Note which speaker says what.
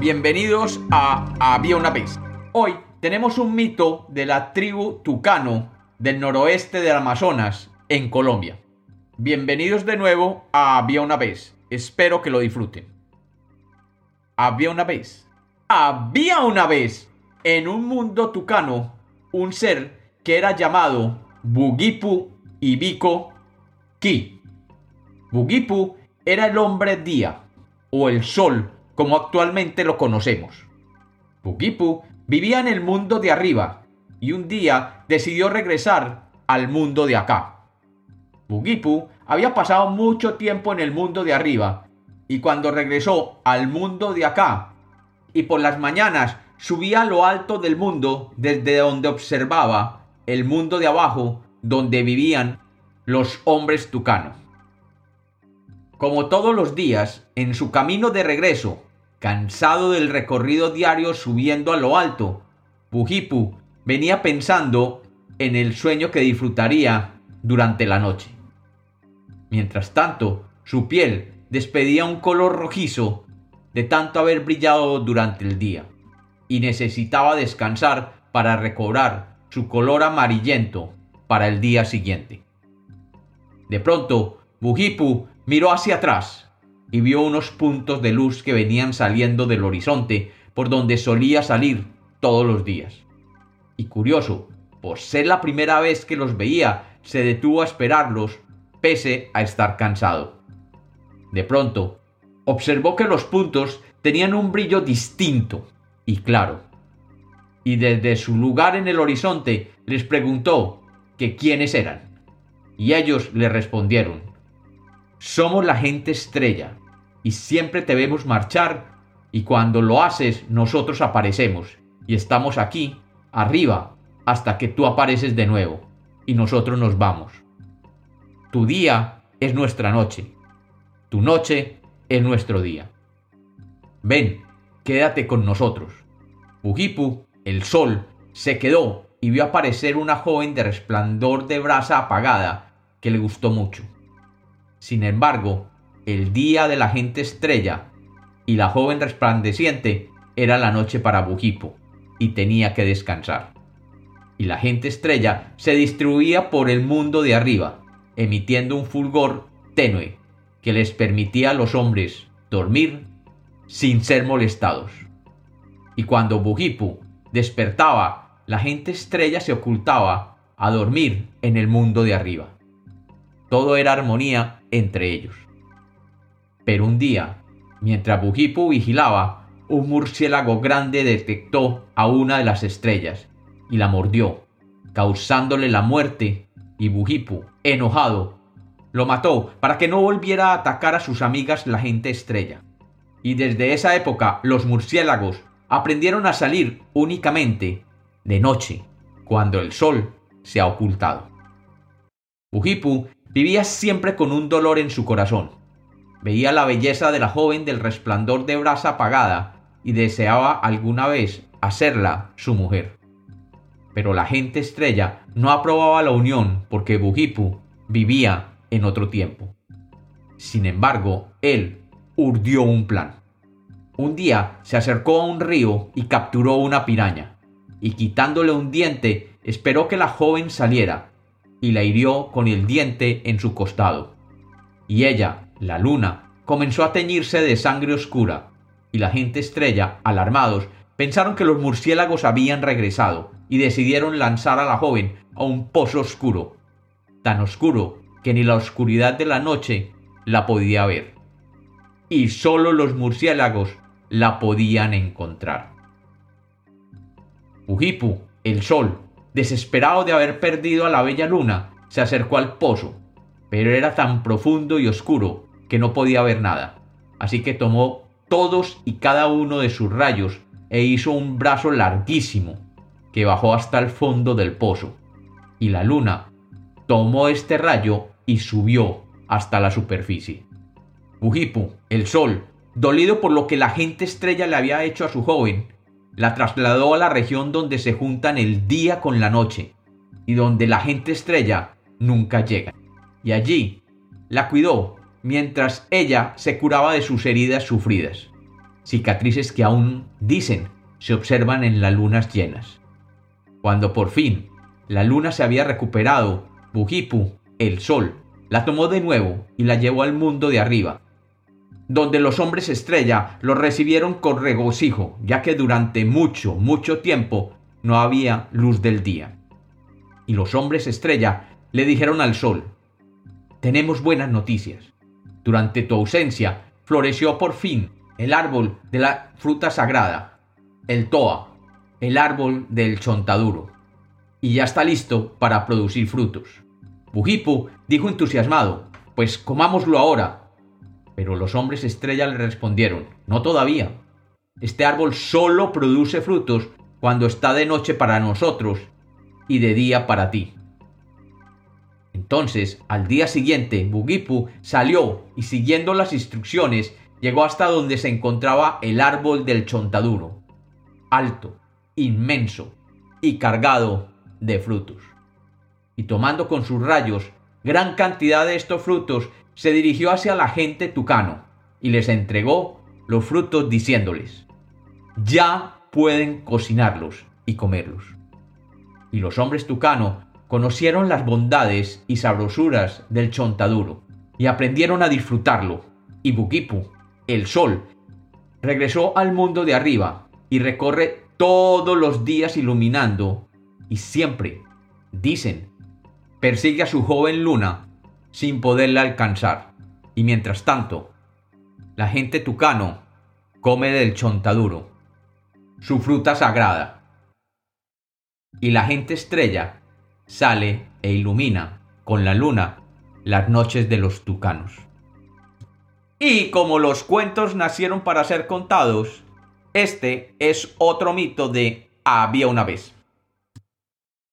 Speaker 1: Bienvenidos a Había una vez. Hoy tenemos un mito de la tribu Tucano del noroeste del Amazonas, en Colombia. Bienvenidos de nuevo a Había una vez. Espero que lo disfruten. Había una vez. Había una vez en un mundo tucano un ser que era llamado Bugipu Ibiko Ki. Bugipu era el hombre día o el sol como actualmente lo conocemos. Bugipu vivía en el mundo de arriba y un día decidió regresar al mundo de acá. Bugipu había pasado mucho tiempo en el mundo de arriba y cuando regresó al mundo de acá y por las mañanas subía a lo alto del mundo desde donde observaba el mundo de abajo donde vivían los hombres tucanos. Como todos los días, en su camino de regreso, cansado del recorrido diario subiendo a lo alto, Bujipu venía pensando en el sueño que disfrutaría durante la noche. Mientras tanto, su piel despedía un color rojizo de tanto haber brillado durante el día, y necesitaba descansar para recobrar su color amarillento para el día siguiente. De pronto, Bujipu miró hacia atrás y vio unos puntos de luz que venían saliendo del horizonte por donde solía salir todos los días. Y curioso, por ser la primera vez que los veía, se detuvo a esperarlos, pese a estar cansado. De pronto, observó que los puntos tenían un brillo distinto y claro. Y desde su lugar en el horizonte les preguntó que quiénes eran. Y ellos le respondieron, somos la gente estrella, y siempre te vemos marchar, y cuando lo haces nosotros aparecemos, y estamos aquí, arriba, hasta que tú apareces de nuevo, y nosotros nos vamos. Tu día es nuestra noche, tu noche es nuestro día. Ven, quédate con nosotros. Bujipu, el sol, se quedó y vio aparecer una joven de resplandor de brasa apagada que le gustó mucho. Sin embargo, el día de la gente estrella y la joven resplandeciente era la noche para Bujipo y tenía que descansar. Y la gente estrella se distribuía por el mundo de arriba, emitiendo un fulgor tenue que les permitía a los hombres dormir sin ser molestados. Y cuando Bujipu despertaba, la gente estrella se ocultaba a dormir en el mundo de arriba. Todo era armonía entre ellos. Pero un día, mientras Bujipu vigilaba, un murciélago grande detectó a una de las estrellas y la mordió, causándole la muerte, y Bujipu, enojado, lo mató para que no volviera a atacar a sus amigas la gente estrella. Y desde esa época los murciélagos aprendieron a salir únicamente de noche, cuando el sol se ha ocultado. Bujipu Vivía siempre con un dolor en su corazón. Veía la belleza de la joven del resplandor de brasa apagada y deseaba alguna vez hacerla su mujer. Pero la gente estrella no aprobaba la unión porque Bujipu vivía en otro tiempo. Sin embargo, él urdió un plan. Un día se acercó a un río y capturó una piraña, y quitándole un diente esperó que la joven saliera y la hirió con el diente en su costado. Y ella, la luna, comenzó a teñirse de sangre oscura, y la gente estrella, alarmados, pensaron que los murciélagos habían regresado y decidieron lanzar a la joven a un pozo oscuro, tan oscuro que ni la oscuridad de la noche la podía ver. Y solo los murciélagos la podían encontrar. Ujipu, el sol, desesperado de haber perdido a la bella luna, se acercó al pozo, pero era tan profundo y oscuro que no podía ver nada. Así que tomó todos y cada uno de sus rayos e hizo un brazo larguísimo que bajó hasta el fondo del pozo. Y la luna tomó este rayo y subió hasta la superficie. Ujipu, el sol, dolido por lo que la gente estrella le había hecho a su joven, la trasladó a la región donde se juntan el día con la noche y donde la gente estrella nunca llega. Y allí la cuidó mientras ella se curaba de sus heridas sufridas. cicatrices que aún, dicen, se observan en las lunas llenas. Cuando por fin la luna se había recuperado, Bujipu, el sol, la tomó de nuevo y la llevó al mundo de arriba, donde los hombres estrella lo recibieron con regocijo, ya que durante mucho, mucho tiempo no había luz del día. Y los hombres estrella le dijeron al sol, tenemos buenas noticias. Durante tu ausencia floreció por fin el árbol de la fruta sagrada, el toa, el árbol del chontaduro, y ya está listo para producir frutos. Bujipu dijo entusiasmado, pues comámoslo ahora. Pero los hombres estrella le respondieron, no todavía. Este árbol solo produce frutos cuando está de noche para nosotros y de día para ti. Entonces, al día siguiente, Bugipu salió y siguiendo las instrucciones, llegó hasta donde se encontraba el árbol del chontaduro, alto, inmenso y cargado de frutos. Y tomando con sus rayos gran cantidad de estos frutos, se dirigió hacia la gente tucano y les entregó los frutos diciéndoles, ya pueden cocinarlos y comerlos. Y los hombres tucano conocieron las bondades y sabrosuras del chontaduro y aprendieron a disfrutarlo. Y Bukipu, el sol, regresó al mundo de arriba y recorre todos los días iluminando y siempre, dicen, persigue a su joven luna sin poderla alcanzar. Y mientras tanto, la gente tucano come del chontaduro, su fruta sagrada. Y la gente estrella sale e ilumina con la luna las noches de los tucanos. Y como los cuentos nacieron para ser contados, este es otro mito de había una vez.